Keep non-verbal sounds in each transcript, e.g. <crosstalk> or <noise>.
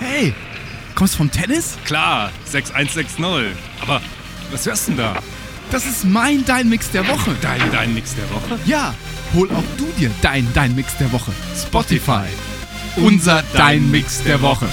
Hey, kommst du vom Tennis? Klar, 6160. Aber was hörst du denn da? Das ist mein Dein Mix der Woche. Dein, dein Mix der Woche? Ja, hol auch du dir dein Dein Mix der Woche. Spotify. Unser Dein Mix der Woche.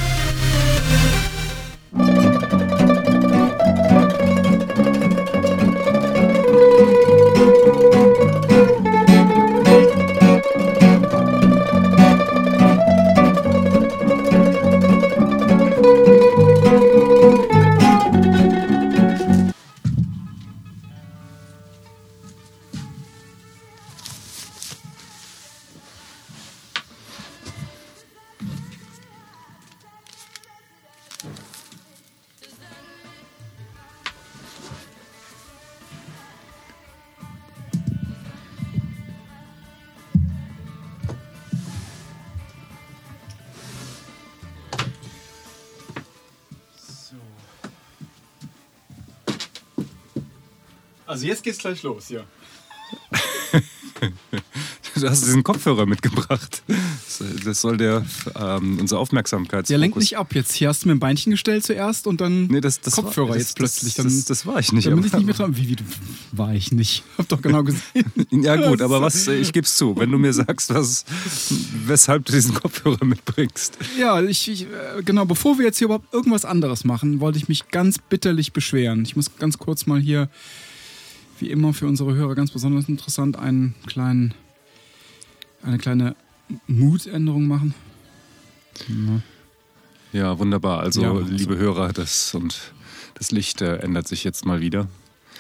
Geht's gleich los, ja. <laughs> Du hast diesen Kopfhörer mitgebracht. Das soll der ähm, unsere Aufmerksamkeit. Der lenkt nicht ab jetzt. Hier hast du mir ein Beinchen gestellt zuerst und dann Nee, das, das Kopfhörer war, das, jetzt plötzlich. Das, Dann, das, das war ich nicht. dann bin ich aber- nicht mehr dran. Wie, wie, du- war ich nicht. <laughs> Hab doch genau gesehen. <laughs> Ja gut, aber was, ich gebe es zu, wenn du mir sagst, was, weshalb du diesen Kopfhörer mitbringst. Ja, ich, ich, äh, genau, bevor wir jetzt hier überhaupt irgendwas anderes machen, wollte ich mich ganz bitterlich beschweren. Ich muss ganz kurz mal hier, wie immer für unsere Hörer ganz besonders interessant, einen kleinen, eine kleine Mutänderung machen. Ja, wunderbar. Also, Ja, also- liebe Hörer, das und das Licht äh, ändert sich jetzt mal wieder.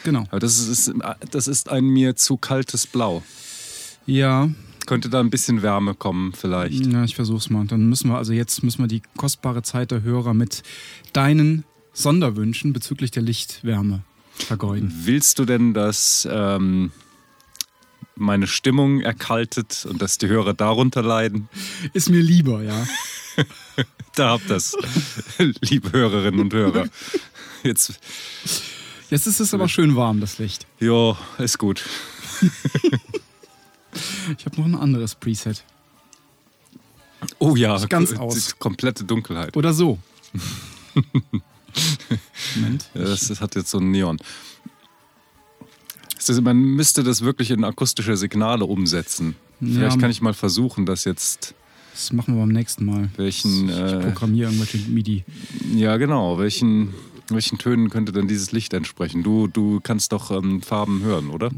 Genau. Aber das ist, das ist ein mir zu kaltes Blau. Ja, Könnte da ein bisschen Wärme kommen vielleicht. Ja, ich versuch's mal. Dann müssen wir, also jetzt müssen wir die kostbare Zeit der Hörer mit deinen Sonderwünschen bezüglich der Lichtwärme vergeuden. Willst du denn, dass ähm, meine Stimmung erkaltet und dass die Hörer darunter leiden? Ist mir lieber, ja. <laughs> Da habt das, <laughs> liebe Hörerinnen und Hörer. Jetzt, Jetzt ist es aber schön warm, das Licht. jo, ist gut. <laughs> Ich habe noch ein anderes Preset. Oh ja, ganz aus. komplette Dunkelheit. Oder so. Moment. Das, das hat jetzt so ein Neon. Ist- Man müsste das wirklich in akustische Signale umsetzen. Vielleicht Ja. kann ich mal versuchen, das jetzt. Das machen wir beim nächsten Mal. Welchen, Ich äh, programmiere irgendwelche MIDI. Ja, genau. Welchen, welchen Tönen könnte denn dieses Licht entsprechen? Du, du kannst doch ähm, Farben hören, oder?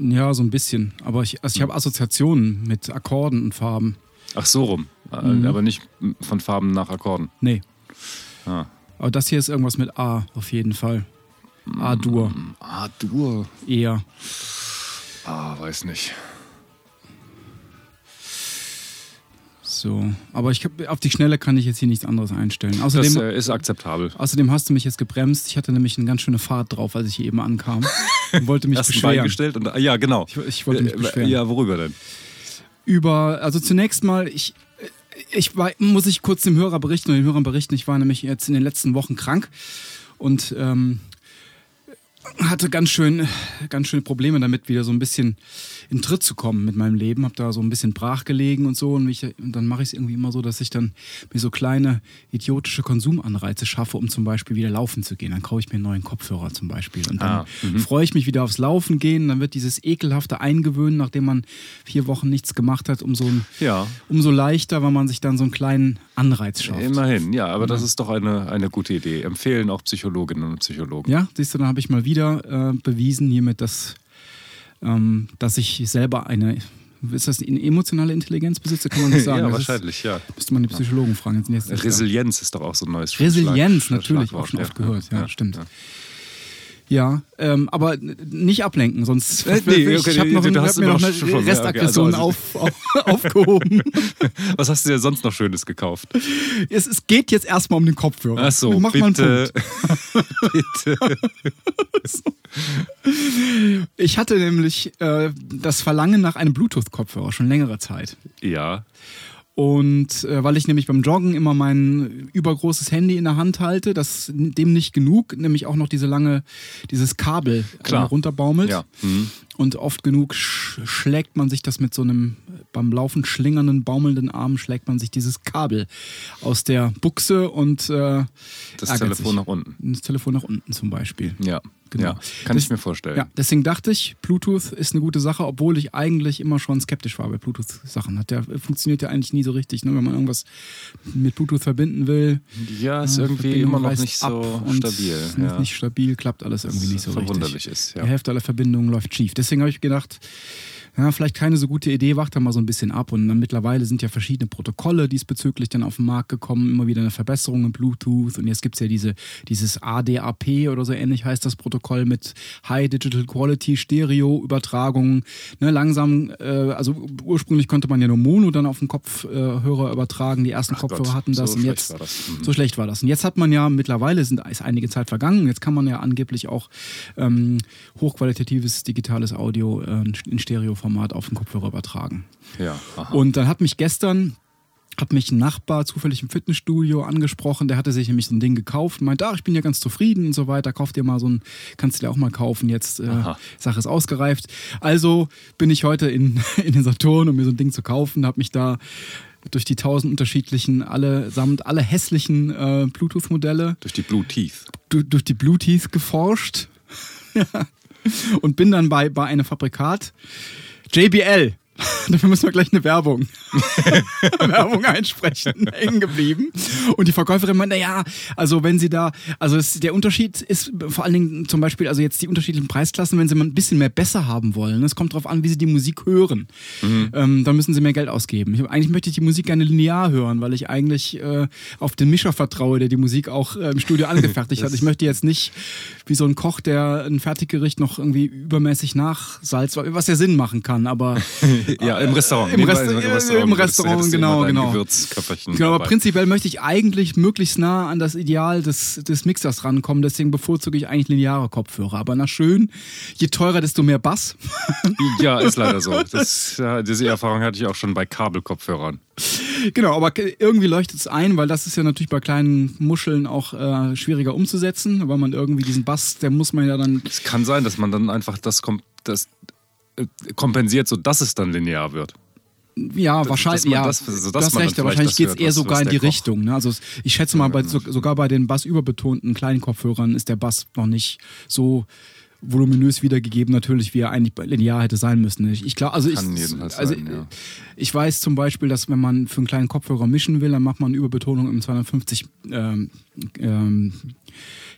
Ja, so ein bisschen. Aber ich, also ich habe Assoziationen mit Akkorden und Farben. Ach, so rum. Äh, Mhm. Aber nicht von Farben nach Akkorden. Nee. Ah. Aber das hier ist irgendwas mit A, auf jeden Fall. A-Dur. Ah, Dur. Eher. Ah, weiß nicht. So. Aber ich auf die Schnelle kann ich jetzt hier nichts anderes einstellen. Das Außerdem, äh, ist akzeptabel. außerdem hast du mich jetzt gebremst. Ich hatte nämlich eine ganz schöne Fahrt drauf, als ich hier eben ankam. <laughs> Und wollte mich Hast ein Bein beschweren. gestellt und ja, genau. Ich, ich wollte mich Äh, beschweren. Ja, worüber denn? Über, also zunächst mal, ich, ich war, muss ich kurz dem Hörer berichten den Hörern berichten. Ich war nämlich jetzt in den letzten Wochen krank und ähm, hatte ganz schön, ganz schöne Probleme damit, wieder so ein bisschen in Tritt zu kommen mit meinem Leben. Hab da so ein bisschen brach gelegen und so. Und, mich, und dann mache ich es irgendwie immer so, dass ich dann mir so kleine idiotische Konsumanreize schaffe, um zum Beispiel wieder laufen zu gehen. Dann kaufe ich mir einen neuen Kopfhörer zum Beispiel. Und dann Ah, mhm. freue ich mich wieder aufs Laufen gehen. Dann wird dieses ekelhafte Eingewöhnen, nachdem man vier Wochen nichts gemacht hat, umso, Ja, umso leichter, weil man sich dann so einen kleinen Anreiz schafft. immerhin. Ja, aber das ist doch eine, eine gute Idee. Empfehlen auch Psychologinnen und Psychologen. Ja, siehst du, dann habe ich mal wieder äh, bewiesen hiermit, dass, ähm, dass ich selber eine, ist das eine emotionale Intelligenz besitze, kann man nicht <laughs> sagen. ja, Das ist- wahrscheinlich, ja. Müsste man die Psychologen fragen. Jetzt da. Resilienz ist doch auch so ein neues Resilienz, Schlag- natürlich, Schlagwort, auch schon ja. oft gehört. Ja, stimmt. Ja, ähm, aber nicht ablenken, sonst Äh, nee, <laughs> ich okay, habe noch, du ein- hast hab mir noch eine schon- ja, okay, Restaggression also- auf, auf, <laughs> aufgehoben. <laughs> Was hast du dir sonst noch Schönes gekauft? es, es geht jetzt erstmal um den Kopfhörer. Ach so, Mach mal einen bitte. Punkt. bitte. Ich hatte nämlich äh, das Verlangen nach einem Bluetooth-Kopfhörer schon längere Zeit. Ja. Und äh, weil ich nämlich beim Joggen immer mein übergroßes Handy in der Hand halte, das dem nicht genug, nämlich auch noch diese lange, dieses Kabel äh, runterbaumelt. Ja. Mhm. Und oft genug sch schlägt man sich das mit so einem beim Laufen schlingernden, baumelnden Arm, schlägt man sich dieses Kabel aus der Buchse und äh, Das Telefon sich. nach unten. Das Telefon nach unten zum Beispiel. Ja. Genau. ja. Kann Das- ich mir vorstellen. Ja, deswegen dachte ich, Bluetooth ist eine gute Sache, obwohl ich eigentlich immer schon skeptisch war bei Bluetooth-Sachen. Hat ja, funktioniert ja eigentlich nie so richtig, ne? wenn man irgendwas mit Bluetooth verbinden will. Ja, ist äh, irgendwie Verbindung immer noch nicht so und stabil. ist Ja. Nicht stabil, klappt alles irgendwie nicht so verwunderlich richtig. ist. Die Ja. Hälfte aller Verbindungen läuft schief. Deswegen habe ich gedacht, ja, vielleicht keine so gute Idee, wacht da mal so ein bisschen ab. Und dann mittlerweile sind ja verschiedene Protokolle diesbezüglich dann auf den Markt gekommen, immer wieder eine Verbesserung in Bluetooth. Und jetzt gibt es ja diese, dieses ADAP oder so ähnlich heißt das Protokoll mit High Digital Quality Stereo Übertragung. Ne, langsam, äh, also ursprünglich konnte man ja nur Mono dann auf den Kopfhörer übertragen. Die ersten Ach Kopfhörer Gott, hatten das. so und schlecht jetzt, war das. Mhm. so schlecht war das. Und jetzt hat man ja mittlerweile, sind, ist einige Zeit vergangen, jetzt kann man ja angeblich auch ähm, hochqualitatives digitales Audio äh, in Stereoformat auf den Kopfhörer übertragen. Ja. Aha. Und dann hat mich gestern hat mich ein Nachbar zufällig im Fitnessstudio angesprochen, der hatte sich nämlich so ein Ding gekauft und meinte, ach, ich bin ja ganz zufrieden und so weiter, kauf dir mal so ein, kannst du dir auch mal kaufen, jetzt äh. Sache ist ausgereift. Also bin ich heute in, <laughs> in den Saturn, um mir so ein Ding zu kaufen, habe mich da durch die tausend unterschiedlichen, allesamt alle hässlichen äh, Bluetooth-Modelle Durch die Blue Teeth. du, durch die Bluetooth geforscht <laughs> und bin dann bei, bei einem Fabrikat JBL. <laughs> Dafür müssen wir gleich eine Werbung, <laughs> Werbung einsprechen, <laughs> hängen geblieben. Und die Verkäuferin meinte, ja, also wenn sie da, also es, der Unterschied ist vor allen Dingen zum Beispiel, also jetzt die unterschiedlichen Preisklassen, wenn sie mal ein bisschen mehr besser haben wollen. Es kommt darauf an, wie sie die Musik hören. Ähm, dann müssen sie mehr Geld ausgeben. Ich, eigentlich möchte ich die Musik gerne linear hören, weil ich eigentlich äh, auf den Mischer vertraue, der die Musik auch äh, im Studio angefertigt hat. Ich möchte jetzt nicht wie so ein Koch, der ein Fertiggericht noch irgendwie übermäßig nachsalzt, was ja Sinn machen kann, aber <laughs> Ja, im Restaurant. Im Rest- äh, im Restaurant, hättest du genau, genau. Gewürzköfferchen Genau, aber dabei. prinzipiell möchte ich eigentlich möglichst nah an das Ideal des, des Mixers rankommen, deswegen bevorzuge ich eigentlich lineare Kopfhörer. Aber na schön, je teurer, desto mehr Bass. <laughs> Ja, ist leider so. <laughs> Das, diese Erfahrung hatte ich auch schon bei Kabelkopfhörern. Genau, aber irgendwie leuchtet es ein, weil das ist ja natürlich bei kleinen Muscheln auch äh, schwieriger umzusetzen, weil man irgendwie diesen Bass, der muss man ja dann. Es kann sein, dass man dann einfach das, kom das äh, kompensiert, sodass es dann linear wird. Ja, wahrscheinlich, dass ja, das- also, dass hast man recht, wahrscheinlich das geht es eher was- sogar was in die Richtung. Ne? Also ich schätze mal, bei, so, sogar bei den bassüberbetonten kleinen Kopfhörern ist der Bass noch nicht so voluminös wiedergegeben, natürlich, wie er eigentlich linear hätte sein müssen. Ich, ich glaube, also ich, Kann jedenfalls also sein, ja. ich weiß zum Beispiel, dass wenn man für einen kleinen Kopfhörer mischen will, dann macht man eine Überbetonung im 250 ähm, ähm,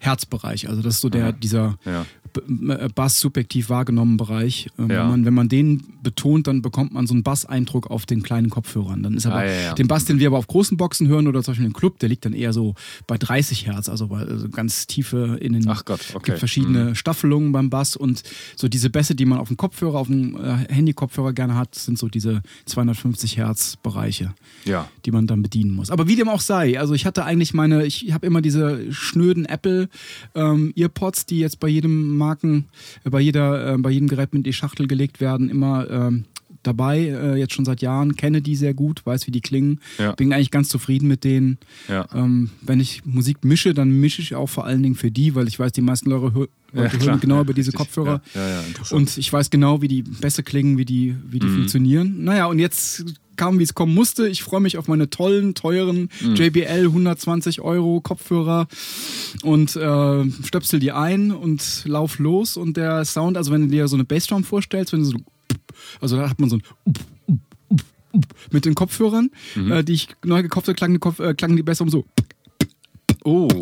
Herzbereich. Also das ist so der dieser Ja. Äh, Bass subjektiv wahrgenommen Bereich. Ähm, Ja. wenn, man, wenn man den betont, dann bekommt man so einen Basseindruck auf den kleinen Kopfhörern. Dann ist aber Ah, ja, den Bass, den wir aber auf großen Boxen hören oder zum Beispiel im Club, der liegt dann eher so bei 30 Hertz, also bei also ganz tiefe in den. Ach Gott, okay. Mhm. gibt verschiedene Staffelungen beim Bass und so diese Bässe, die man auf dem Kopfhörer, auf dem äh, Handy-Kopfhörer gerne hat, sind so diese 250 Hertz Bereiche Ja. die man dann bedienen muss. Aber wie dem auch sei, also ich hatte eigentlich meine, ich habe immer diese schnöden Apple ähm, Earpods, die jetzt bei jedem Marken, äh, bei jeder, äh, bei jedem Gerät mit in die Schachtel gelegt werden, immer ähm, dabei, äh, jetzt schon seit Jahren, kenne die sehr gut, weiß, wie die klingen, Ja. bin eigentlich ganz zufrieden mit denen. Ja. Ähm, wenn ich Musik mische, dann mische ich auch vor allen Dingen für die, weil ich weiß, die meisten Leute, Ja, hören genau über diese richtig. Kopfhörer. Und ich weiß genau, wie die Bässe klingen, wie die, wie Mhm. die funktionieren. Naja, und jetzt kam, wie es kommen musste. Ich freue mich auf meine tollen, teuren Mhm. JBL 120 Euro Kopfhörer und äh, stöpsel die ein und lauf los. Und der Sound, also wenn du dir so eine Bassdrum vorstellst, wenn du so, also da hat man so ein mit den Kopfhörern, Mhm. äh, die ich neu gekauft habe, klangen die, Kopf, äh, klangen die Bassdrum so. oh, <laughs>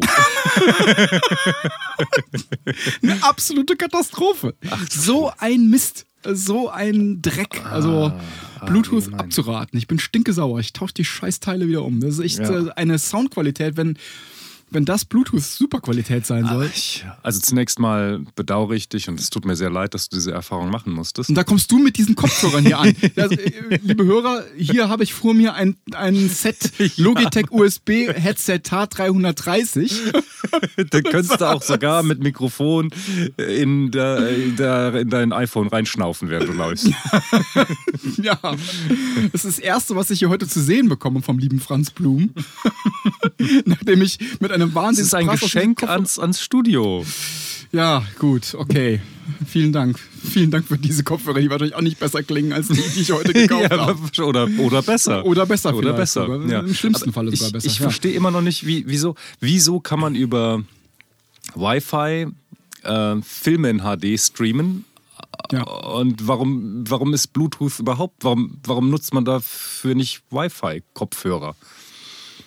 Eine absolute Katastrophe. so ein Mist. So ein Dreck. Also Bluetooth gemein. abzuraten. Ich bin stinkesauer. Ich tausche die Scheißteile wieder um. Das ist echt Ja. äh, eine Soundqualität, wenn. Wenn das Bluetooth-Superqualität sein soll. Ich, also zunächst mal bedauere ich dich und es tut mir sehr leid, dass du diese Erfahrung machen musstest. Und da kommst du mit diesen Kopfhörern hier an. <laughs> Also, äh, liebe Hörer, hier habe ich vor mir ein, ein Set <laughs> Logitech USB Headset TAT 330. da könntest du auch sogar mit Mikrofon in, der, in, der, in dein iPhone reinschnaufen, während du läufst. <laughs> ja, das ist das Erste, was ich hier heute zu sehen bekomme vom lieben Franz Blum. Nachdem ich mit einem Das Wahnsinns ist ein Brass Geschenk ans, ans Studio. Ja, gut, okay. Vielen Dank. Vielen Dank für diese Kopfhörer, die wahrscheinlich auch nicht besser klingen als die, die ich heute <laughs> gekauft Ja, habe. oder, oder besser. Oder besser Oder besser. Ja. Im schlimmsten Aber Falle sogar ich, besser. Ich ja. verstehe immer noch nicht, wie, wieso, wieso kann man über Wi-Fi äh, Filme in HD streamen Ja. und warum, warum ist Bluetooth überhaupt, warum, warum nutzt man dafür nicht Wi-Fi-Kopfhörer?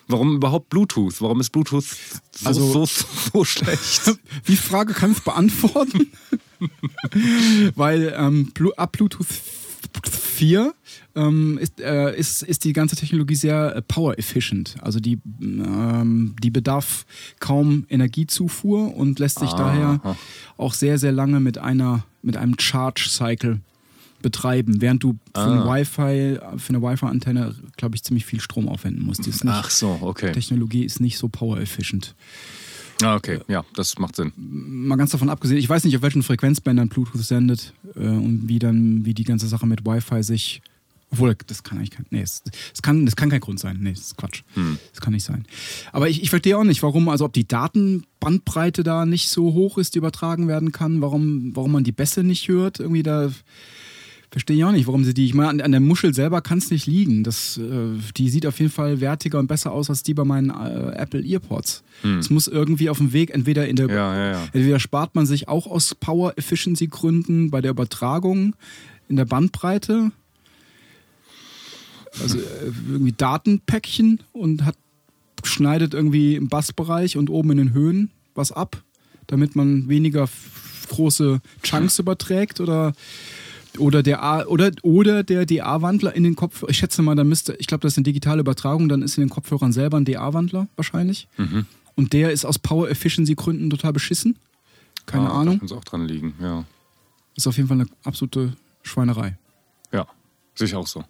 Warum überhaupt Bluetooth? Warum ist Bluetooth so, Also- so, so schlecht? <laughs> Die Frage kann ich beantworten, <laughs> weil ähm, ab Bluetooth 4 ähm, ist, äh, ist, ist die ganze Technologie sehr äh, power efficient. Also die, ähm, die bedarf kaum Energiezufuhr und lässt sich daher auch sehr, sehr lange mit, einer, mit einem Charge-Cycle betreiben, während du für, ein Ah. Wi-Fi, für eine Wi-Fi-Antenne, glaube ich, ziemlich viel Strom aufwenden musst. Die nicht, Ach so, okay. Technologie ist nicht so power efficient. Ah, okay, ja, das macht Sinn. mal ganz davon abgesehen, ich weiß nicht, auf welchen Frequenzbändern Bluetooth sendet äh, und wie dann, wie die ganze Sache mit Wi-Fi sich. Obwohl, das kann eigentlich kein. Nee, das, das, kann, das kann kein Grund sein. Nee, das ist Quatsch. Das kann nicht sein. Aber ich, ich verstehe auch nicht, warum, also ob die Datenbandbreite da nicht so hoch ist, die übertragen werden kann, warum, warum man die Bässe nicht hört. Irgendwie da. Verstehe ich auch nicht, warum sie die. Ich meine, an, an der Muschel selber kann es nicht liegen. Das, äh, die sieht auf jeden Fall wertiger und besser aus als die bei meinen äh, Apple Earpods. Es muss irgendwie auf dem Weg entweder in der Ja, ja, ja. Entweder spart man sich auch aus Power Efficiency Gründen bei der Übertragung in der Bandbreite, also äh, irgendwie Datenpäckchen und hat schneidet irgendwie im Bassbereich und oben in den Höhen was ab, damit man weniger große Chunks überträgt oder oder der A, oder oder der DA-Wandler in den Kopf. Ich schätze mal, da müsste, ich glaube, das ist eine digitale Übertragung, dann ist in den Kopfhörern selber ein DA-Wandler wahrscheinlich. Und der ist aus Power Efficiency Gründen total beschissen. Keine ah, Ahnung. Kann es auch dran liegen, ja. Ist auf jeden Fall eine absolute Schweinerei. Ja, sehe ich auch so.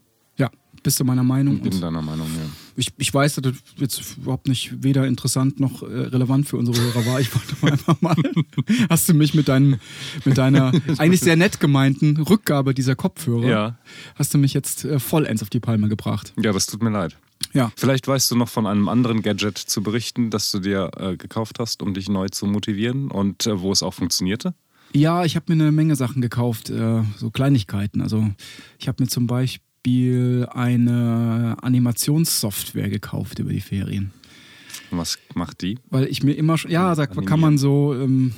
Bist du meiner Meinung? Bin Und deiner Meinung, ja. ich, ich weiß, dass das jetzt überhaupt nicht weder interessant noch äh, relevant für unsere Hörer war. Ich wollte mal einfach mal, <laughs> hast du mich mit, deinem, mit deiner <laughs> eigentlich sehr nett gemeinten Rückgabe dieser Kopfhörer, Ja. hast du mich jetzt äh, vollends auf die Palme gebracht. Ja, das tut mir leid. Ja. Vielleicht weißt du noch von einem anderen Gadget zu berichten, das du dir äh, gekauft hast, um dich neu zu motivieren und äh, wo es auch funktionierte? Ja, ich habe mir eine Menge Sachen gekauft, äh, so Kleinigkeiten. Also ich habe mir zum Beispiel eine Animationssoftware gekauft über die Ferien. Was macht die? Weil ich mir immer schon, ja, da kann man so ähm,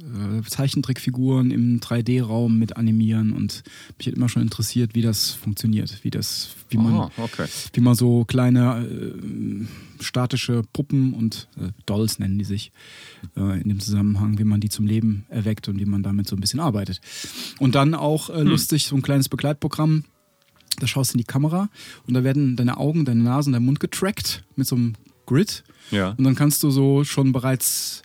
äh, Zeichentrickfiguren im 3D-Raum mit animieren und mich hat immer schon interessiert, wie das funktioniert, wie das, wie man, Ah, okay. wie man so kleine äh, statische Puppen und äh, Dolls nennen die sich äh, in dem Zusammenhang, wie man die zum Leben erweckt und wie man damit so ein bisschen arbeitet. Und dann auch äh, lustig so ein kleines Begleitprogramm. Da schaust du in die Kamera und da werden deine Augen, deine Nase und dein Mund getrackt mit so einem Grid. Ja. Und dann kannst du so schon bereits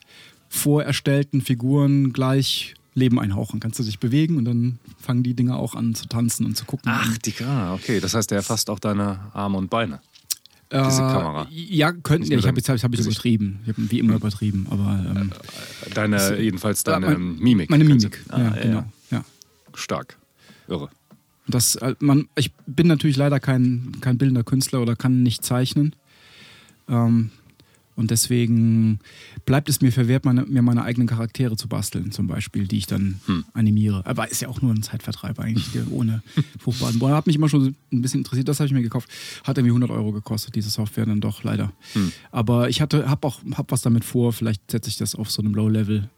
vorerstellten Figuren gleich Leben einhauchen. Kannst du dich bewegen und dann fangen die Dinger auch an zu tanzen und zu gucken. Ach, die ah, okay. Das heißt, der erfasst auch deine Arme und Beine. äh, diese Kamera. Ja, könnten. Ja, ich habe jetzt hab ich übertrieben. Ich habe wie immer übertrieben, aber ähm, Deine, jedenfalls deine äh, mein- Mimik. meine Mimik. Ah, ja, genau. Ja. Stark. Irre. Das, äh, man, ich bin natürlich leider kein, kein bildender Künstler oder kann nicht zeichnen. Ähm, und deswegen bleibt es mir verwehrt, meine, mir meine eigenen Charaktere zu basteln, zum Beispiel, die ich dann Hm. animiere. Aber ist ja auch nur ein Zeitvertreib eigentlich, ohne <laughs> fruchtbaren Boden. Hat mich immer schon ein bisschen interessiert, das habe ich mir gekauft. Hat irgendwie 100 Euro gekostet, diese Software dann doch, leider. Hm. Aber ich hatte, habe auch hab was damit vor, vielleicht setze ich das auf so einem Low-Level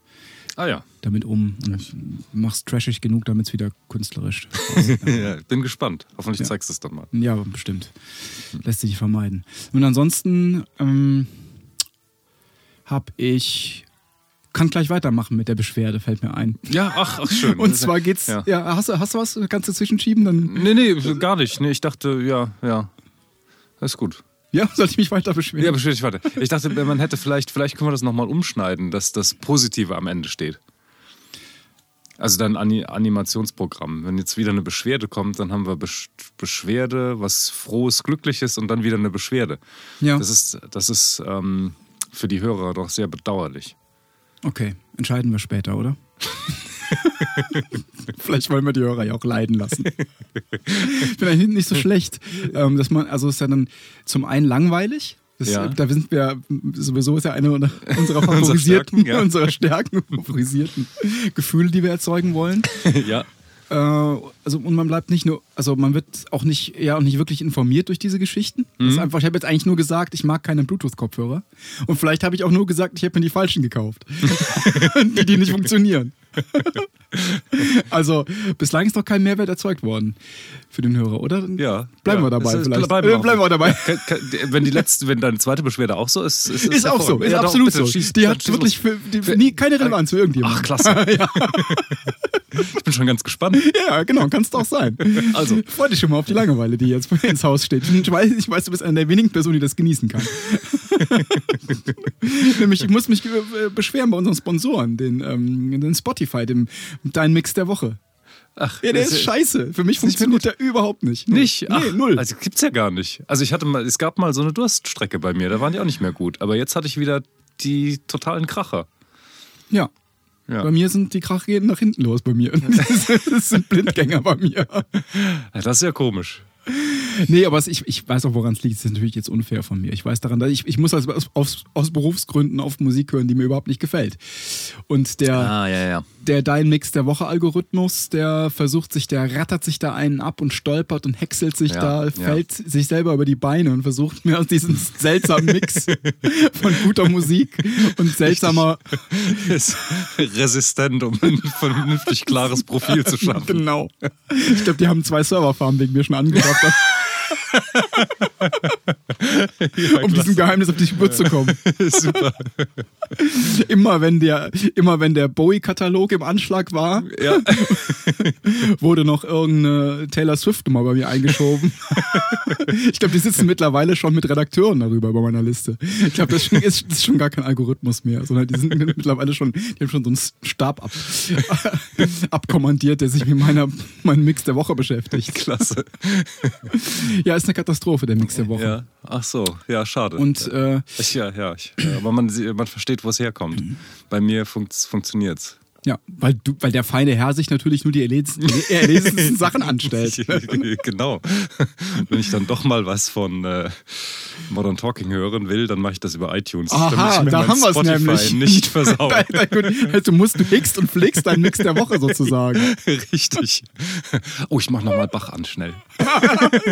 Ah ja. damit um und mach's trashig genug, damit es wieder künstlerisch <laughs> aussieht. ja. Bin gespannt. Hoffentlich Ja. zeigst du es dann mal. Ja, bestimmt. Lässt sich vermeiden. Und ansonsten ähm, habe ich. Kann gleich weitermachen mit der Beschwerde, fällt mir ein. Ja, ach, ach schön. Und zwar geht's. Ja. Ja, hast, du, hast du was? Kannst du zwischenschieben? Dann, Nee, nee, gar nicht. Nee, ich dachte, ja, ja. Das ist gut. Ja, soll ich mich weiter beschweren? Ja, beschwer dich weiter. Ich dachte, man hätte vielleicht, vielleicht können wir das nochmal umschneiden, dass das Positive am Ende steht. Also dann Ani Animationsprogramm. Wenn jetzt wieder eine Beschwerde kommt, dann haben wir Besch Beschwerde, was Frohes, Glückliches und dann wieder eine Beschwerde. Ja. Das ist, das ist ähm, für die Hörer doch sehr bedauerlich. Okay, entscheiden wir später, oder? <laughs> <laughs> Vielleicht wollen wir die Hörer ja auch leiden lassen. Ich bin eigentlich nicht so schlecht. Ähm, dass man, also ist ja dann zum einen langweilig. Das, Ja. Da sind wir sowieso ist ja eine <laughs> unserer favorisierten, Stärken, ja. unserer Stärken, <laughs> favorisierten Gefühle, die wir erzeugen wollen. ja. Äh, also und man bleibt nicht nur, also man wird auch nicht, ja auch nicht wirklich informiert durch diese Geschichten. Das Mhm. ist einfach, ich habe jetzt eigentlich nur gesagt, ich mag keine Bluetooth-Kopfhörer. Und vielleicht habe ich auch nur gesagt, ich habe mir die falschen gekauft, die, die nicht funktionieren. <laughs> also bislang ist noch kein Mehrwert erzeugt worden für den Hörer, oder? Ja. Bleiben ja. wir dabei Es ist- vielleicht. Bleiben wir, Äh, bleiben wir dabei. Ke- Wenn, die letzte, wenn deine zweite Beschwerde auch so ist, ist, Ist auch so, ist Ja, doch, absolut bitte, so. schieß- die hat wirklich für, die, nie, keine Relevanz für irgendjemanden. Ach, klasse. <laughs> Ich bin schon ganz gespannt. Ja, genau, kannst du auch sein. Also. Freu dich schon mal auf die Langeweile, die jetzt ins Haus steht. Ich weiß, ich weiß, du bist eine der wenigen Personen, die das genießen kann. <laughs> Nämlich, ich muss mich äh, beschweren bei unseren Sponsoren, den, ähm, den Spotify, dem Dein Mix der Woche. Ach, Ja, der das ist scheiße. Für mich funktioniert der überhaupt nicht. Null. Nicht? Ach, Nee, null. Also gibt's ja gar nicht. Also ich hatte mal, es gab mal so eine Durststrecke bei mir, da waren die auch nicht mehr gut. Aber jetzt hatte ich wieder die totalen Kracher. ja. Ja. Bei mir sind die Krachgehen nach hinten los bei mir. <laughs> Das sind Blindgänger bei mir. Ja, das ist ja komisch. <laughs> Nee, aber es, ich, ich weiß auch, woran es liegt. Das ist natürlich jetzt unfair von mir. Ich weiß daran, dass ich, ich muss aus, aus, aus Berufsgründen auf Musik hören, die mir überhaupt nicht gefällt. Und der, Ah, ja, ja. der Dein Mix der Woche Algorithmus, der versucht sich, der rattert sich da einen ab und stolpert und häckselt sich Ja, da, fällt sich selber über die Beine und versucht mir aus diesem seltsamen Mix <laughs> von guter Musik und seltsamer, Ist resistent, um ein vernünftig klares Profil zu schaffen. <laughs> genau. Ich glaube, die haben zwei Serverfarmen wegen mir schon something. <laughs> um diesem Geheimnis auf die Spur zu kommen. <laughs> Super. Immer wenn der, immer wenn der Bowie-Katalog im Anschlag war, Ja. <laughs> wurde noch irgendeine Taylor Swift-Nummer bei mir eingeschoben. <laughs> ich glaube, die sitzen mittlerweile schon mit Redakteuren darüber bei meiner Liste. Ich glaube, das, ist ist schon gar kein Algorithmus mehr, sondern die sind mittlerweile schon, die haben schon so einen Stab ab, abkommandiert, der sich mit meiner, meinem Mix der Woche beschäftigt. Klasse. Ja, ist eine Katastrophe, der Mix der Woche. Ja. Ach so, ja, schade. Und äh, ich, ja, ja, ich, ja, aber man, man versteht, wo es herkommt. Bei mir funkt, funktioniert's. Ja, weil, du, weil der feine Herr sich natürlich nur die erlesensten, <laughs> Sachen anstellt. <laughs> genau. Wenn ich dann doch mal was von äh, Modern Talking hören will, dann mache ich das über iTunes. Aha, da haben wir es nämlich. nicht versaue. Da- da- du musst, du hickst und flickst deinen Mix der Woche sozusagen. <laughs> Richtig. Oh, ich mache nochmal Bach an, schnell.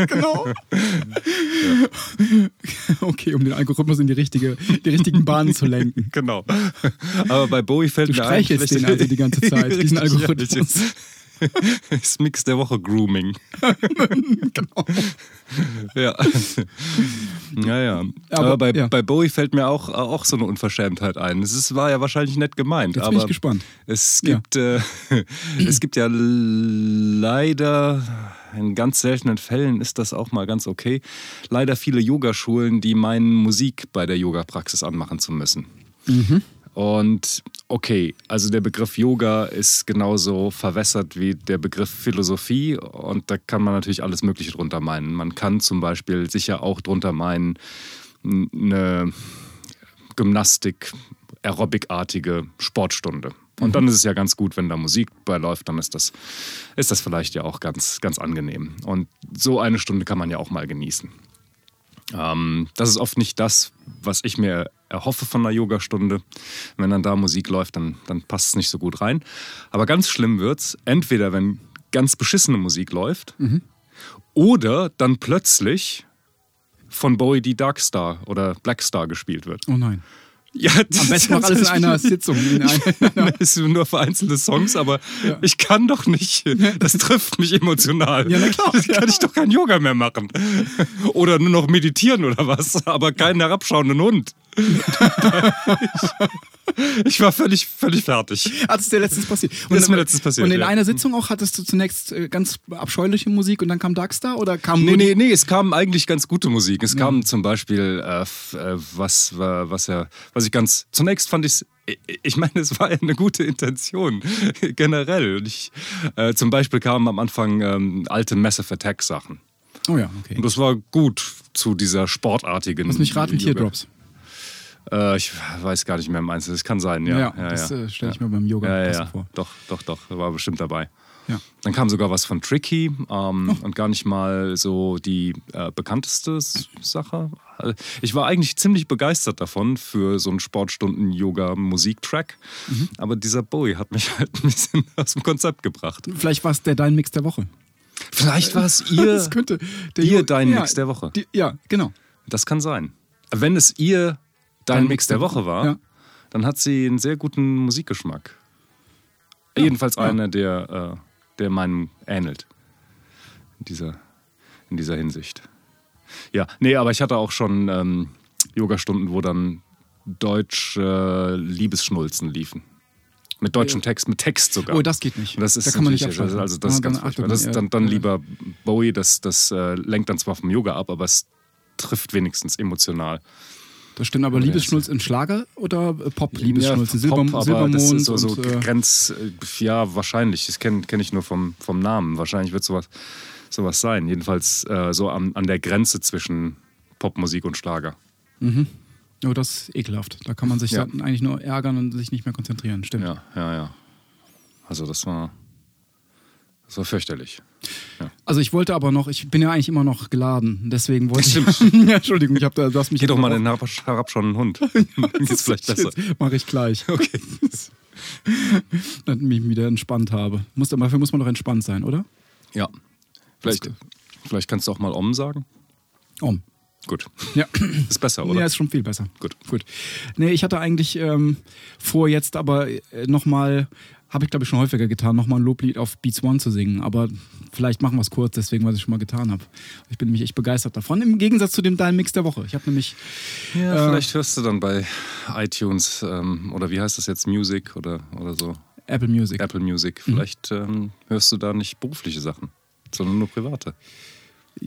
genau. Okay, um den Algorithmus in die, richtige, die richtigen Bahnen zu lenken. Genau. Aber bei Bowie fällt Du mir ein, den also die ganze Zeit, <laughs> diesen Algorithmus. Ja, <laughs> das Mix der Woche Grooming. <laughs> genau. Ja. Naja. Aber, Aber, bei, ja. bei Bowie fällt mir auch, auch so eine Unverschämtheit ein. Es ist, war ja wahrscheinlich nett gemeint. Jetzt bin aber ich gespannt. Es Ja. gibt, äh, es gibt ja leider, in ganz seltenen Fällen ist das auch mal ganz okay, leider viele Yogaschulen, die meinen, Musik bei der Yoga-Praxis anmachen zu müssen. Und okay, also der Begriff Yoga ist genauso verwässert wie der Begriff Philosophie und da kann man natürlich alles Mögliche drunter meinen. Man kann zum Beispiel sicher auch drunter meinen, eine Gymnastik, Aerobic-artige Sportstunde. Und dann ist es ja ganz gut, wenn da Musik beiläuft, dann ist das, ist das vielleicht ja auch ganz, ganz angenehm. Und so eine Stunde kann man ja auch mal genießen. Ähm, das ist oft nicht das, was ich mir erhoffe von einer Yogastunde. Wenn dann da Musik läuft, dann, dann passt es nicht so gut rein. Aber ganz schlimm wird's, entweder wenn ganz beschissene Musik läuft oder dann plötzlich von Bowie die Darkstar oder Blackstar gespielt wird. Oh nein. Ja, Am besten noch alles in einer Sitzung. In einer, <laughs> Es sind nur vereinzelte Songs, aber Ja. ich kann doch nicht. Das trifft mich emotional. Ja, na klar. Das kann ich doch kein Yoga mehr machen. Oder nur noch meditieren oder was, aber keinen herabschauenden Hund. <laughs> <laughs> ich war völlig, völlig fertig. Hat es dir letztens passiert? Das ist mir letztens passiert, Und in ja. einer Sitzung auch hattest du zunächst äh, ganz abscheuliche Musik und dann kam Darkstar oder kam Nee, nee, nee, es kam eigentlich ganz gute Musik. Es kam zum Beispiel, äh, äh, was, war- was, ja, was ich ganz. Zunächst fand ich ich meine, es war ja eine gute Intention, <laughs> generell. Und ich, äh, zum Beispiel kamen am Anfang ähm, alte Massive Attack Sachen. Oh ja, okay. Und das war gut zu dieser sportartigen. Lass mich raten. Teardrops. Äh, ich weiß gar nicht mehr im Einzelnen. Das kann sein, ja. Ja, das, äh, stell ich mir beim Yoga ja, ja, ja. vor. Doch, doch, doch. War bestimmt dabei. Ja. Dann kam sogar was von Tricky ähm, Oh. und gar nicht mal so die äh, bekannteste Sache. Äh, Ich war eigentlich ziemlich begeistert davon für so einen Sportstunden-Yoga-Musiktrack. Mhm. Aber dieser Bowie hat mich <laughs> halt ein bisschen aus dem Konzept gebracht. Vielleicht war es der Dein Mix der Woche. Vielleicht war es <laughs> ihr, das könnte der ihr dein ja, Mix der Woche. Die, ja, genau. Das kann sein. Wenn es ihr dein Mix der Woche war, Ja. dann hat sie einen sehr guten Musikgeschmack. Jedenfalls einer, der, äh, der meinem ähnelt. In dieser, in dieser Hinsicht. Ja, nee, aber ich hatte auch schon ähm, Yogastunden, wo dann deutsche Liebesschnulzen liefen. Mit deutschem Text, mit Text sogar. Oh, das geht nicht. Das ist da kann man nicht abschalten. Also das ist Ja, ganz furchtbar. Das ist dann, dann ja. lieber Bowie, das, das äh, lenkt dann zwar vom Yoga ab, aber es trifft wenigstens emotional. Das stimmt, aber Liebesschnulz in Schlager oder äh, Pop-Liebesschnulz? Ja, Silber, Pop, Silbermond das ist so, so und, äh, Grenz, äh, ja, wahrscheinlich. Das kenne kenn ich nur vom, vom Namen. Wahrscheinlich wird sowas, sowas sein. Jedenfalls äh, so an, an der Grenze zwischen Popmusik und Schlager. Oh, das ist ekelhaft. Da kann man sich Ja. dann eigentlich nur ärgern und sich nicht mehr konzentrieren. Stimmt. Ja, ja, ja. Also das war, das war fürchterlich. Also ich wollte aber noch, ich bin ja eigentlich immer noch geladen, deswegen wollte ich. <laughs> Ja, Entschuldigung, ich habe da, du hast mich Geh doch mal den herab- Hund. <laughs> Dann geht's vielleicht besser. Mache ich gleich. <laughs> Okay. Dann mich wieder entspannt habe. Muss, dafür muss man doch entspannt sein, oder? Ja. Vielleicht, vielleicht kannst du auch mal Om sagen. Om. Gut. Ja. Ist besser, oder? Ja, ist schon viel besser. Gut. Gut. Nee, ich hatte eigentlich ähm, vor, jetzt aber äh, nochmal, habe ich glaube ich schon häufiger getan, nochmal ein Loblied auf Beats One zu singen. Aber vielleicht machen wir es kurz, deswegen, was ich schon mal getan habe. Ich bin nämlich echt begeistert davon. Im Gegensatz zu dem Dein Mix der Woche. Ich habe nämlich. Ja, Äh, vielleicht hörst du dann bei iTunes ähm, oder wie heißt das jetzt, Music oder, oder so, Apple Music. Apple Music. Mhm. Vielleicht ähm, hörst du da nicht berufliche Sachen, sondern nur private.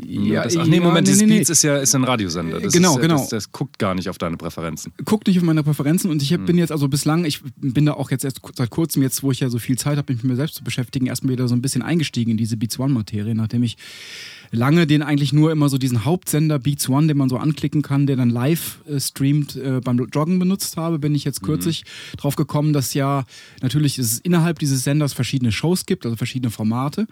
Ja, das, ach nee, ja, Moment, nee, dieses nee, nee. Beats ist ja ist ein Radiosender. Das Genau, ist, genau. Das, das guckt gar nicht auf deine Präferenzen. guck nicht auf meine Präferenzen und ich hab, bin jetzt also bislang, ich bin da auch jetzt erst seit kurzem, jetzt wo ich ja so viel Zeit habe, mich mit mir selbst zu beschäftigen, erstmal wieder so ein bisschen eingestiegen in diese Beats One-Materie, nachdem ich lange den eigentlich nur immer so diesen Hauptsender Beats One, den man so anklicken kann, der dann live äh, streamt, äh, beim Joggen benutzt habe, bin ich jetzt kürzlich drauf gekommen, dass ja natürlich es innerhalb dieses Senders verschiedene Shows gibt, also verschiedene Formate,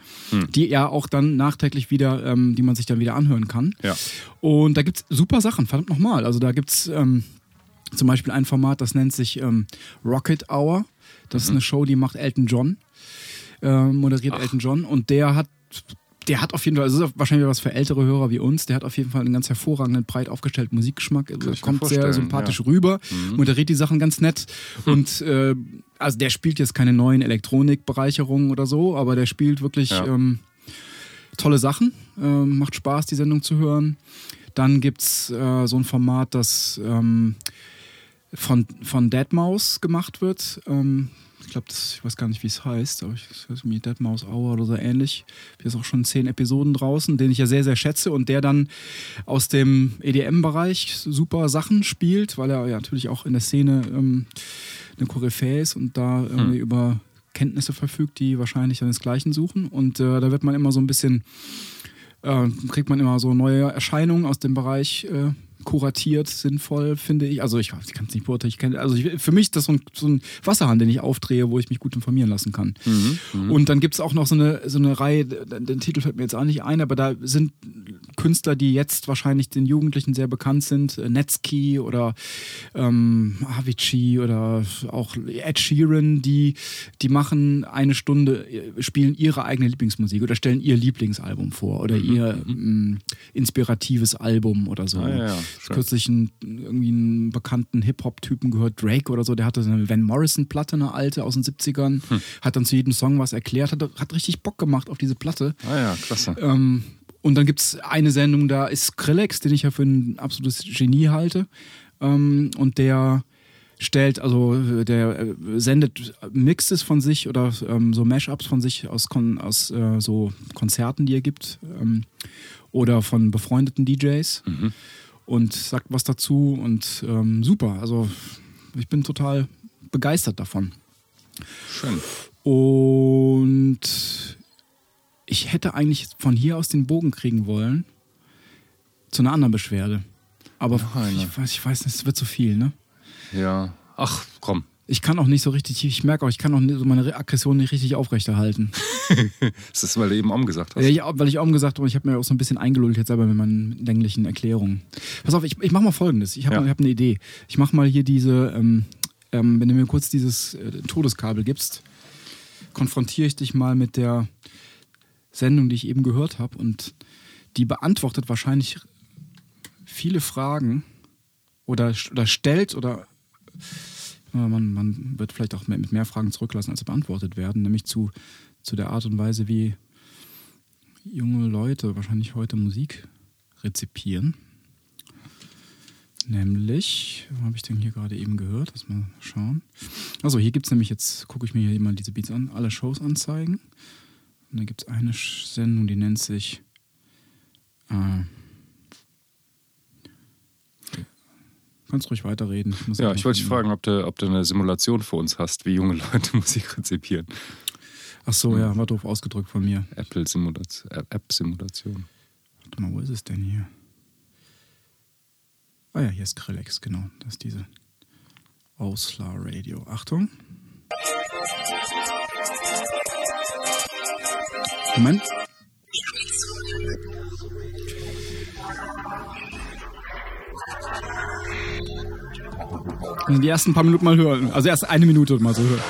die ja auch dann nachträglich wieder, ähm, die man sich dann wieder anhören kann. Ja. Und da gibt's super Sachen, verdammt nochmal. Also da gibt's ähm, zum Beispiel ein Format, das nennt sich ähm, Rocket Hour. Das ist eine Show, die macht Elton John, äh, moderiert Elton John. Und der hat, der hat auf jeden Fall, also das ist wahrscheinlich was für ältere Hörer wie uns, der hat auf jeden Fall einen ganz hervorragenden, breit aufgestellten Musikgeschmack. Also kommt sehr sympathisch ja. rüber, moderiert die Sachen ganz nett. Und äh, also der spielt jetzt keine neuen Elektronikbereicherungen oder so, aber der spielt wirklich Ja. ähm, tolle Sachen. Ähm, macht Spaß, die Sendung zu hören. Dann gibt es äh, so ein Format, das ähm, von, von Deadmaus gemacht wird. Ich glaube, ich weiß gar nicht, wie es heißt, aber ich das heißt irgendwie Deadmaus Hour oder so ähnlich. Hier ist auch schon zehn Episoden draußen, den ich ja sehr, sehr schätze und der dann aus dem EDM-Bereich super Sachen spielt, weil er ja natürlich auch in der Szene ähm, eine Koryphäe ist und da irgendwie über Kenntnisse verfügt, die wahrscheinlich seinesgleichen suchen. Und äh, da wird man immer so ein bisschen äh, kriegt man immer so neue Erscheinungen aus dem Bereich äh, kuratiert, sinnvoll, finde ich. Also ich, ich kann es nicht beurteilen. Ich kenn, also ich, für mich ist das so ein, so ein Wasserhahn, den ich aufdrehe, wo ich mich gut informieren lassen kann. Und dann gibt es auch noch so eine, so eine Reihe, den Titel fällt mir jetzt auch nicht ein, aber da sind Künstler, die jetzt wahrscheinlich den Jugendlichen sehr bekannt sind, äh, Netski oder ähm, Avicii oder auch Ed Sheeran, die, die machen eine Stunde, äh, spielen ihre eigene Lieblingsmusik oder stellen ihr Lieblingsalbum vor oder ihr ähm, inspiratives Album oder so. Ah, ja, ja, schön. kürzlich einen, irgendwie einen bekannten Hip-Hop-Typen gehört, Drake oder so, der hatte eine Van Morrison-Platte, eine alte aus den 70ern, Hm. hat dann zu jedem Song was erklärt, hat, hat richtig Bock gemacht auf diese Platte. Ah ja, klasse. Ähm, und dann gibt es eine Sendung, da ist Skrillex, den ich ja für ein absolutes Genie halte. ähm, und der stellt, also der äh, sendet Mixes von sich oder ähm, so Mashups von sich aus, Kon aus äh, so Konzerten, die er gibt ähm, oder von befreundeten DJs und sagt was dazu und ähm, super. Also ich bin total begeistert davon. Schön. Und ich hätte eigentlich von hier aus den Bogen kriegen wollen zu einer anderen Beschwerde. Aber ich weiß, ich weiß nicht, es wird zu viel, ne? Ja. Ach, komm. Ich kann auch nicht so richtig, ich merke auch, ich kann auch nicht- so meine Aggression nicht richtig aufrechterhalten. <laughs> Ist das, weil du eben Om gesagt hast? Ja, ich, weil ich auch gesagt habe, ich habe mir auch so ein bisschen eingelullt jetzt selber mit meinen länglichen Erklärungen. Pass auf, ich, ich mache mal folgendes. Ich habe Ja. hab eine Idee. Ich mache mal hier diese, ähm, ähm, wenn du mir kurz dieses äh, Todeskabel gibst, konfrontiere ich dich mal mit der Sendung, die ich eben gehört habe. Und die beantwortet wahrscheinlich viele Fragen oder, oder stellt oder man, man wird vielleicht auch mit mehr Fragen zurücklassen, als beantwortet werden, nämlich zu, zu der Art und Weise, wie junge Leute wahrscheinlich heute Musik rezipieren. Nämlich, wo habe ich denn hier gerade eben gehört? Lass mal schauen. Also hier gibt es nämlich jetzt, gucke ich mir hier mal diese Beats an, alle Shows anzeigen. Und dann gibt es eine Sendung, die nennt sich äh, Kannst ruhig weiterreden. muss Ja, ich wollte dich fragen, ob du, ob du eine Simulation für uns hast, wie junge Leute <laughs> Musik rezipieren. Ach so, ja, war doof ausgedrückt von mir. Apple-Simulation. App-Simulation. Warte mal, wo ist es denn hier? Ah ja, hier ist Skrillex, genau. Das ist diese Auslar Radio. Achtung. Moment. Die ersten paar Minuten mal hören. Also erst eine Minute mal so hören.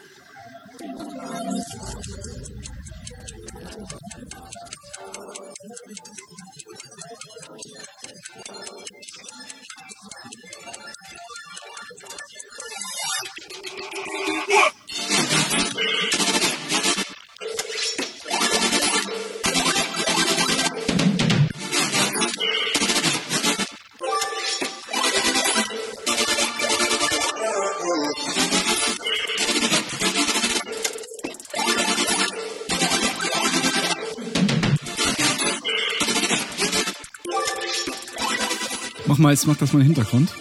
Thank you. Mal, jetzt mach das mal im Hintergrund.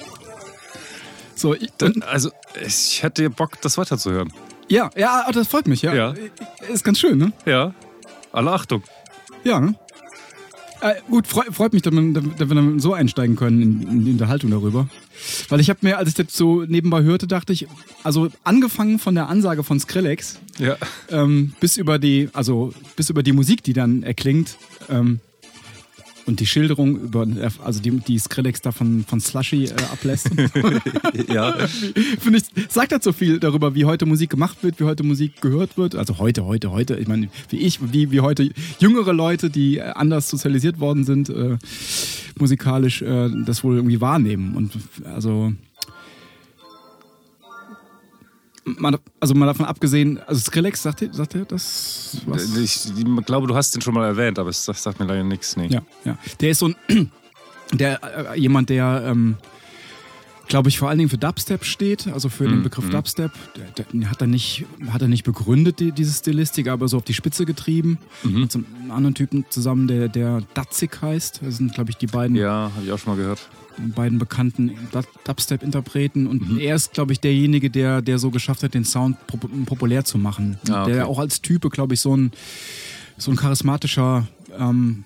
So, ich, und, Also, ich hätte Bock, das weiterzuhören. ja, ja, das freut mich, ja. Ja. Ist ganz schön, ne? Ja. Alle Achtung. Ja, ne? Äh, gut, freu, freut mich, dass, man, dass wir dann so einsteigen können in, in die Unterhaltung darüber. Weil ich habe mir, als ich das so nebenbei hörte, dachte ich, also angefangen von der Ansage von Skrillex Ja. ähm, bis über die, also bis über die Musik, die dann erklingt ähm, und die Schilderung über, also die, die Skrillex da von, von Slushy äh, ablässt. <laughs> ja. Finde ich, sagt das so viel darüber, wie heute Musik gemacht wird, wie heute Musik gehört wird. Also heute, heute, heute. Ich meine, wie ich, wie, wie heute jüngere Leute, die äh, anders sozialisiert worden sind, äh, musikalisch äh, das wohl irgendwie wahrnehmen. Und also. Mal, also mal davon abgesehen, also Skrillex, sagt ihr, sagt ihr das? Was? Ich, ich glaube, du hast den schon mal erwähnt, aber es sagt mir leider nichts. Nee. Ja, ja. Der ist so ein, <clears throat> der, äh, jemand, der ähm, glaube ich, vor allen Dingen für Dubstep steht, also für den Begriff Dubstep. Der, der hat er nicht, hat er nicht begründet, die, diese Stilistik, aber so auf die Spitze getrieben. Mit so einem anderen Typen zusammen, der, der Datzig heißt. Das sind, glaube ich, die beiden, Ja, habe ich auch schon mal gehört. Beiden bekannten Du- Dubstep-Interpreten. Und er ist, glaube ich, derjenige, der, der so geschafft hat, den Sound pop populär zu machen. Ah, okay. Der auch als Type, glaube ich, so ein, so ein charismatischer ähm,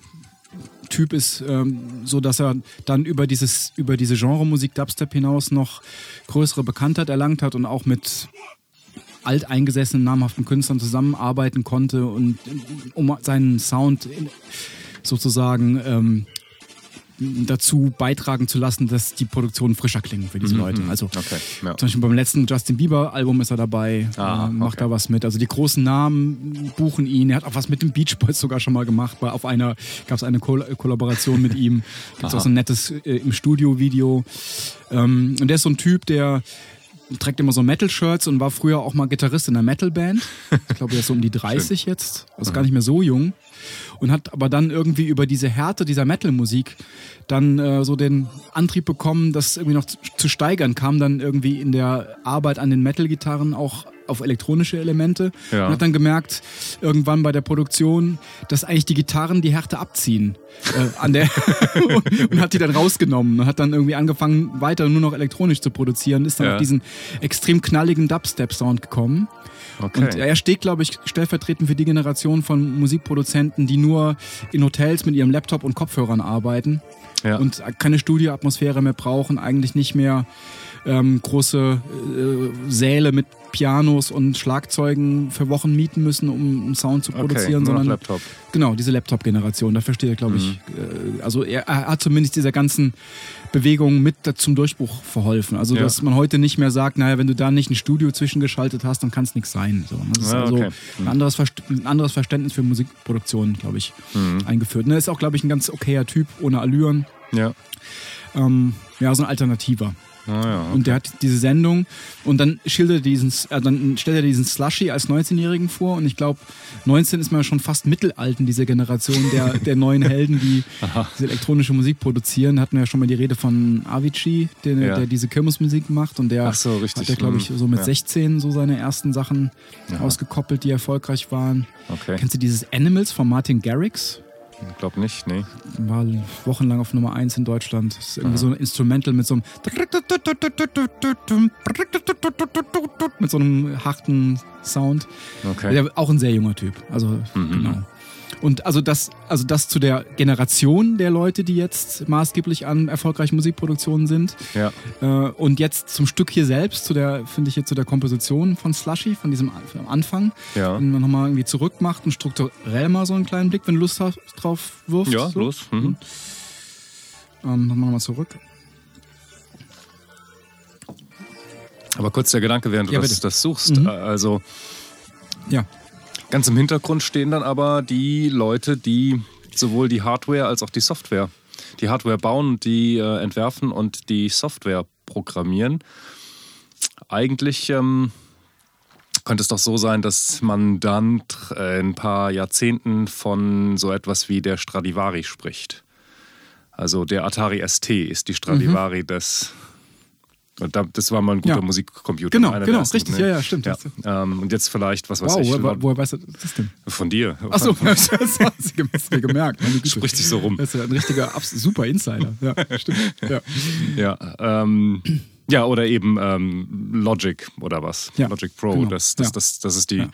Typ ist, ähm, so dass er dann über dieses über diese Genremusik Dubstep hinaus noch größere Bekanntheit erlangt hat und auch mit alteingesessenen namhaften Künstlern zusammenarbeiten konnte und um seinen Sound sozusagen ähm, dazu beitragen zu lassen, dass die Produktionen frischer klingen für diese Leute. Also Okay, ja. zum Beispiel beim letzten Justin Bieber Album ist er dabei, Ah, äh, macht okay. da was mit. Also die großen Namen buchen ihn. Er hat auch was mit den Beach Boys sogar schon mal gemacht. Weil auf einer gab es eine Kol Kollaboration mit ihm. <laughs> Gibt es auch so ein nettes äh, im Studio-Video. Ähm, und der ist so ein Typ, der trägt immer so Metal-Shirts und war früher auch mal Gitarrist in einer Metal-Band. Ich glaube, er ist so um die <laughs> 30 jetzt, also gar nicht mehr so jung. Und hat aber dann irgendwie über diese Härte dieser Metal-Musik dann äh, so den Antrieb bekommen, das irgendwie noch zu, zu steigern. Kam dann irgendwie in der Arbeit an den Metal-Gitarren auch auf elektronische Elemente Ja. und hat dann gemerkt, irgendwann bei der Produktion, dass eigentlich die Gitarren die Härte abziehen. Äh, an der <laughs> <laughs> und, hat die dann rausgenommen und hat dann irgendwie angefangen, weiter nur noch elektronisch zu produzieren, ist dann Ja. auf diesen extrem knalligen Dubstep-Sound gekommen. Okay. Und er steht, glaube ich, stellvertretend für die Generation von Musikproduzenten, die nur in Hotels mit ihrem Laptop und Kopfhörern arbeiten ja. und keine Studioatmosphäre mehr brauchen, eigentlich nicht mehr ähm, große äh, Säle mit Pianos und Schlagzeugen für Wochen mieten müssen, um einen Sound zu okay, produzieren, noch sondern Laptop. genau diese Laptop-Generation. Dafür steht er, glaube ich. Äh, also er, er hat zumindest dieser ganzen Bewegung mit da- zum Durchbruch verholfen. Also Ja. dass man heute nicht mehr sagt, naja, wenn du da nicht ein Studio zwischengeschaltet hast, dann kann es nichts sein. So, das ist Ja, also okay. ein, anderes ein anderes Verständnis für Musikproduktion, glaube ich, eingeführt. Ne, ist auch, glaube ich, ein ganz okayer Typ, ohne Allüren. Ja. Ähm, ja, so ein Alternativer. Ah, ja. Und der hat diese Sendung und dann schildert er diesen, äh, dann stellt er diesen Slushy als 19-Jährigen vor und ich glaube, 19 ist man schon fast mittelalt in dieser Generation der, <laughs> der neuen Helden, die diese elektronische Musik produzieren. Hatten wir ja schon mal die Rede von Avicii, der, Ja. der diese Kirmesmusik macht und der so, richtig. hat ja, glaube ich, Mhm. so mit Ja. 16 so seine ersten Sachen ausgekoppelt, die erfolgreich waren. Okay. Kennst du dieses Animals von Martin Garrix? Ich glaube nicht, nee. war wochenlang auf Nummer 1 in Deutschland. Das ist irgendwie so ein Instrumental mit so einem mit so einem harten Sound. Okay. Der, auch ein sehr junger Typ. Also genau. Und also das, also das zu der Generation der Leute, die jetzt maßgeblich an erfolgreichen Musikproduktionen sind. Ja. Äh, und jetzt zum Stück hier selbst, zu der, finde ich jetzt zu der Komposition von Slushy, von diesem An- Anfang. Ja. Wenn man nochmal irgendwie zurück macht und strukturell mal so einen kleinen Blick, wenn du Lust hast, drauf wirfst. Ja, so. los. Mhm. Ähm, nochmal mal zurück. Aber kurz der Gedanke, während du Ja, das, bitte. das suchst. Mhm. Also Ja. Ganz im Hintergrund stehen dann aber die Leute, die sowohl die Hardware als auch die Software, die Hardware bauen die äh, entwerfen und die Software programmieren. Eigentlich ähm, könnte es doch so sein, dass man dann tr- äh, in ein paar Jahrzehnten von so etwas wie der Stradivari spricht. Also der Atari ST ist die Stradivari des. Und da- das war mal ein guter Ja. Musikcomputer. Genau, genau, ersten, richtig, ja, ja, stimmt. Ja. Ähm, und jetzt vielleicht, was weiß Wow, ich, woher, woher weißt du das denn? von dir. Achso, <laughs> das hast du du gemerkt. Spricht sich so rum. Das ist ja ein richtiger, super Insider. Ja, stimmt. Ja. Ja, ähm, ja oder eben ähm, Logic oder was. Ja, Logic Pro. genau, Das, das, ja. das, das ist die. Ja.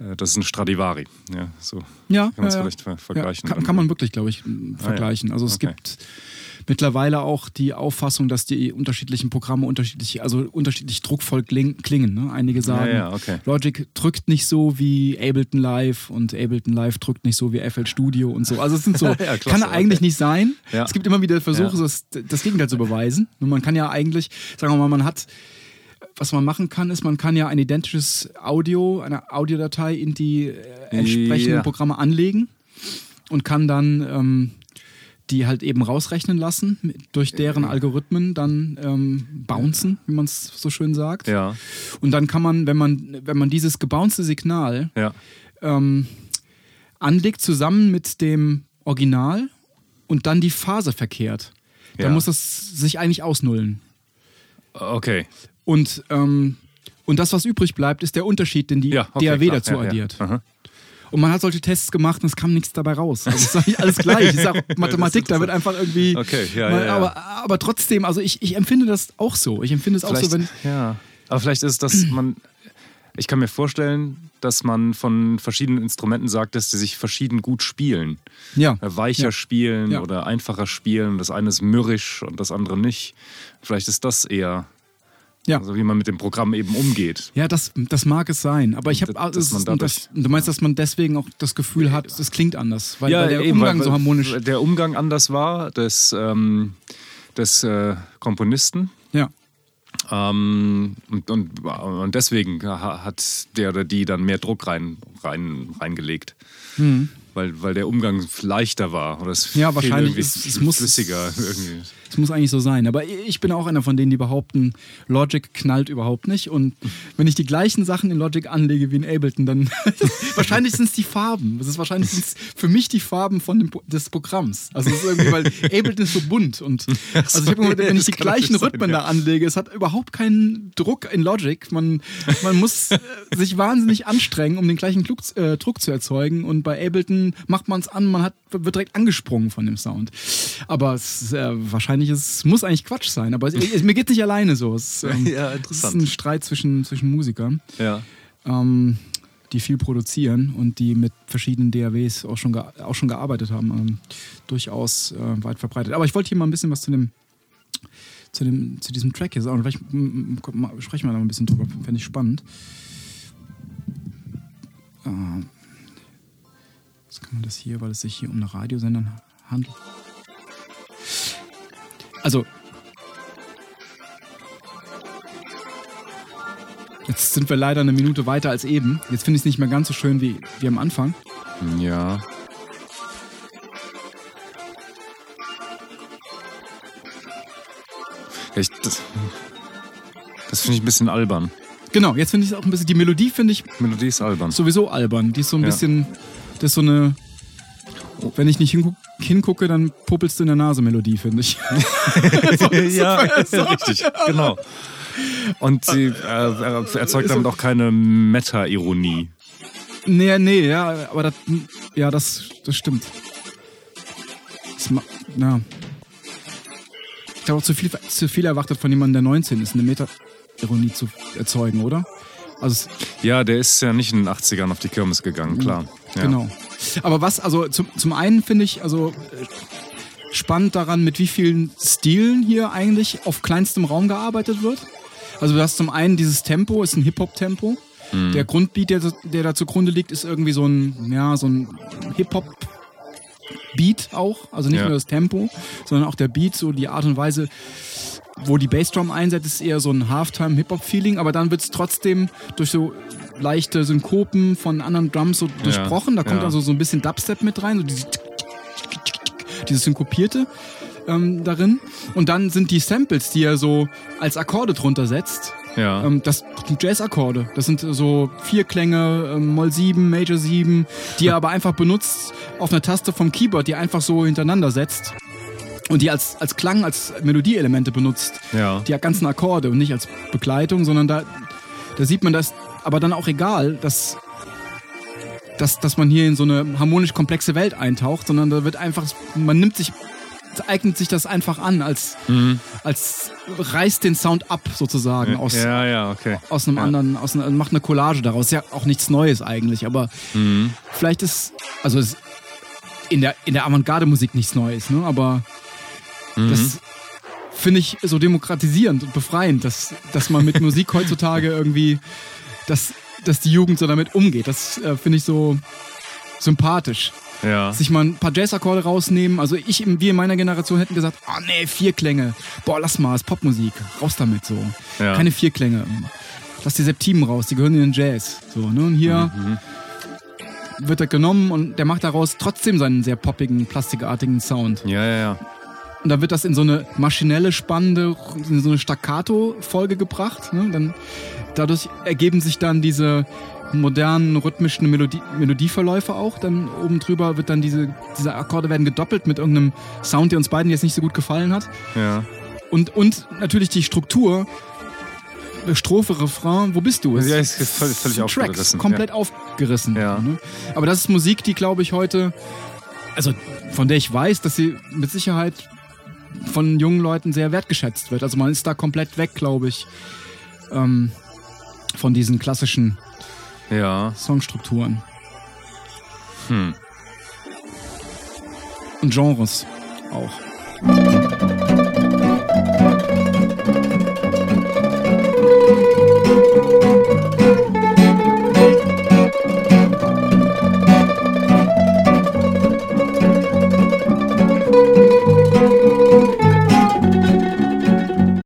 äh, Das ist ein Stradivari. Ja, so Ja, kann man es ja, ja. vielleicht ver vergleichen. Ja, kann, kann man wirklich, glaube ich, m, vergleichen. Also es Okay. gibt mittlerweile auch die Auffassung, dass die unterschiedlichen Programme unterschiedlich, also unterschiedlich druckvoll kling, klingen. Ne? Einige sagen, ja, okay. Logic drückt nicht so wie Ableton Live und Ableton Live drückt nicht so wie FL Studio und so. Also es sind so, <laughs> Ja, klasse, kann eigentlich okay. nicht sein. Ja. Es gibt immer wieder Versuche, Ja. das, das Gegenteil zu beweisen. Und man kann ja eigentlich, sagen wir mal, man hat was man machen kann, ist, man kann ja ein identisches Audio, eine Audiodatei in die äh, entsprechenden Ja. Programme anlegen und kann dann ähm, die halt eben rausrechnen lassen, durch deren Algorithmen dann ähm, bouncen, wie man es so schön sagt. Ja, Und dann kann man, wenn man, wenn man dieses gebouncete Signal ja. ähm, anlegt, zusammen mit dem Original und dann die Phase verkehrt, dann Ja. muss das sich eigentlich ausnullen. Okay. Und, ähm, und das, was übrig bleibt, ist der Unterschied, den die Ja, okay, DAW klar. dazu addiert. Aha. Und man hat solche Tests gemacht und es kam nichts dabei raus. Also es ist eigentlich alles gleich. Ich sag <laughs> Mathematik, da wird einfach irgendwie. Okay, ja, mal- ja, ja. Aber, aber trotzdem, also ich, ich empfinde das auch so. Ich empfinde es auch so, wenn. ja. Aber vielleicht ist das, <clears throat> man. Ich kann mir vorstellen, dass man von verschiedenen Instrumenten sagt, dass sie sich verschieden gut spielen. Ja. Äh, Weicher Ja. spielen Ja. oder einfacher spielen. Das eine ist mürrisch und das andere nicht. Vielleicht ist das eher, Ja. also wie man mit dem Programm eben umgeht. Ja, das, das mag es sein. Aber ich habe. Dadurch- du meinst, dass man deswegen auch das Gefühl hat, es klingt anders, weil, weil der eben, Umgang weil- so harmonisch. Der Umgang anders war des, ähm, des äh, Komponisten. Ja. Ähm, und, und, und deswegen ha- hat der oder die dann mehr Druck rein, rein, reingelegt. Weil, weil der Umgang leichter war. Oder es. Ja, wahrscheinlich ist- es muss- flüssiger. Irgendwie. Es muss eigentlich so sein. Aber ich bin auch einer von denen, die behaupten, Logic knallt überhaupt nicht. Und wenn ich die gleichen Sachen in Logic anlege wie in Ableton, dann <laughs> wahrscheinlich sind es die Farben. Das ist wahrscheinlich für mich die Farben von dem, des Programms. Also es ist irgendwie, weil Ableton ist so bunt. Und <laughs> also ich hab immer, wenn ich die gleichen sein, Rhythmen ja. da anlege, es hat überhaupt keinen Druck in Logic. Man, man muss äh, sich wahnsinnig anstrengen, um den gleichen Druck, äh, Druck zu erzeugen. Und bei Ableton macht man es an, man hat, wird direkt angesprungen von dem Sound. Aber es ist, äh, wahrscheinlich ist, es muss eigentlich Quatsch sein. Aber es, <laughs> es, mir geht nicht alleine so. Es, <laughs> ähm, Ja, es interessant. ist ein Streit zwischen, zwischen Musikern, Ja. ähm, die viel produzieren und die mit verschiedenen DAWs auch schon, auch schon gearbeitet haben. Ähm, durchaus äh, weit verbreitet. Aber ich wollte hier mal ein bisschen was zu dem zu, dem, zu diesem Track hier sagen. Vielleicht sprechen wir da mal ein bisschen drüber. Fände ich spannend. Äh, Jetzt kann man das hier, weil es sich hier um eine Radiosender handelt. Also. Jetzt sind wir leider eine Minute weiter als eben. Jetzt finde ich es nicht mehr ganz so schön wie, wie am Anfang. Ja. Ich, das das finde ich ein bisschen albern. Genau, jetzt finde ich es auch ein bisschen. Die Melodie finde ich Melodie ist albern. sowieso albern. Die ist so ein Ja. bisschen. Das ist so eine. Wenn ich nicht hingu hingucke, dann puppelst du in der Nase Melodie, finde ich. <laughs> ja, <laughs> richtig, genau. Und sie äh, erzeugt damit auch keine Meta-Ironie. Nee, nee, ja, aber das, ja, das, das stimmt. Das, ma- ja. Ich glaube auch zu viel, zu viel erwartet von jemandem, der 19 ist, eine Meta-Ironie zu erzeugen, oder? Also, Ja, der ist ja nicht in den 80ern auf die Kirmes gegangen, klar. Ja. genau. Aber was, also zum, zum einen finde ich, also äh, spannend daran, mit wie vielen Stilen hier eigentlich auf kleinstem Raum gearbeitet wird. Also du hast zum einen dieses Tempo, ist ein Hip-Hop-Tempo. Der Grundbeat, der, der da zugrunde liegt, ist irgendwie so ein, ja, so ein Hip-Hop Beat auch, also nicht Ja. nur das Tempo, sondern auch der Beat, so die Art und Weise, wo die Bassdrum einsetzt, ist eher so ein Halftime-Hip-Hop-Feeling, aber dann wird es trotzdem durch so leichte Synkopen von anderen Drums so durchbrochen. Da kommt also so ein bisschen Dubstep mit rein, so dieses, dieses Synkopierte ähm, darin. Und dann sind die Samples, die er so als Akkorde drunter setzt, Ja. ähm, das sind Jazz-Akkorde. Das sind so vier Klänge, ähm, Moll 7, Major 7, die er aber einfach benutzt auf einer Taste vom Keyboard, die er einfach so hintereinander setzt. Und die als, als Klang, als Melodieelemente benutzt. Ja. Die ganzen Akkorde und nicht als Begleitung, sondern da, da sieht man das, aber dann auch egal, dass, dass, dass man hier in so eine harmonisch komplexe Welt eintaucht, sondern da wird einfach, man nimmt sich, eignet sich das einfach an, als, als reißt den Sound ab sozusagen aus, ja, ja, okay. aus einem anderen, aus einer, macht eine Collage daraus. Ist ja auch nichts Neues eigentlich, aber Mhm. vielleicht ist, also es, in der, in der Avantgarde-Musik nichts Neues, ne? aber Mhm. das finde ich so demokratisierend und befreiend, dass, dass man mit Musik heutzutage irgendwie, dass, dass die Jugend so damit umgeht. Das äh, finde ich so sympathisch. Ja. Sich mal ein paar Jazz-Akkorde rausnehmen. Also ich, wir in meiner Generation hätten gesagt, oh nee, vier Klänge. Boah, lass mal, ist Popmusik. Raus damit so. Ja. Keine vier Klänge. Lass die Septimen raus, die gehören in den Jazz. So, ne? Und hier Mhm. wird er genommen und der macht daraus trotzdem seinen sehr poppigen, plastikartigen Sound. Ja, ja, ja. Und dann wird das in so eine maschinelle, spannende, in so eine Staccato-Folge gebracht. Ne? Dann, dadurch ergeben sich dann diese modernen rhythmischen Melodie, Melodieverläufe auch. Dann oben drüber wird dann diese, diese Akkorde werden gedoppelt mit irgendeinem Sound, der uns beiden jetzt nicht so gut gefallen hat. Ja. Und, und natürlich die Struktur, Strophe, Refrain, wo bist du? Es Ja, ist völlig, völlig sind Tracks, aufgerissen. komplett aufgerissen. Ja. Ne? Aber das ist Musik, die glaube ich heute, also von der ich weiß, dass sie mit Sicherheit von jungen Leuten sehr wertgeschätzt wird. Also man ist da komplett weg, glaube ich, ähm, von diesen klassischen Ja. Songstrukturen Hm. und Genres auch.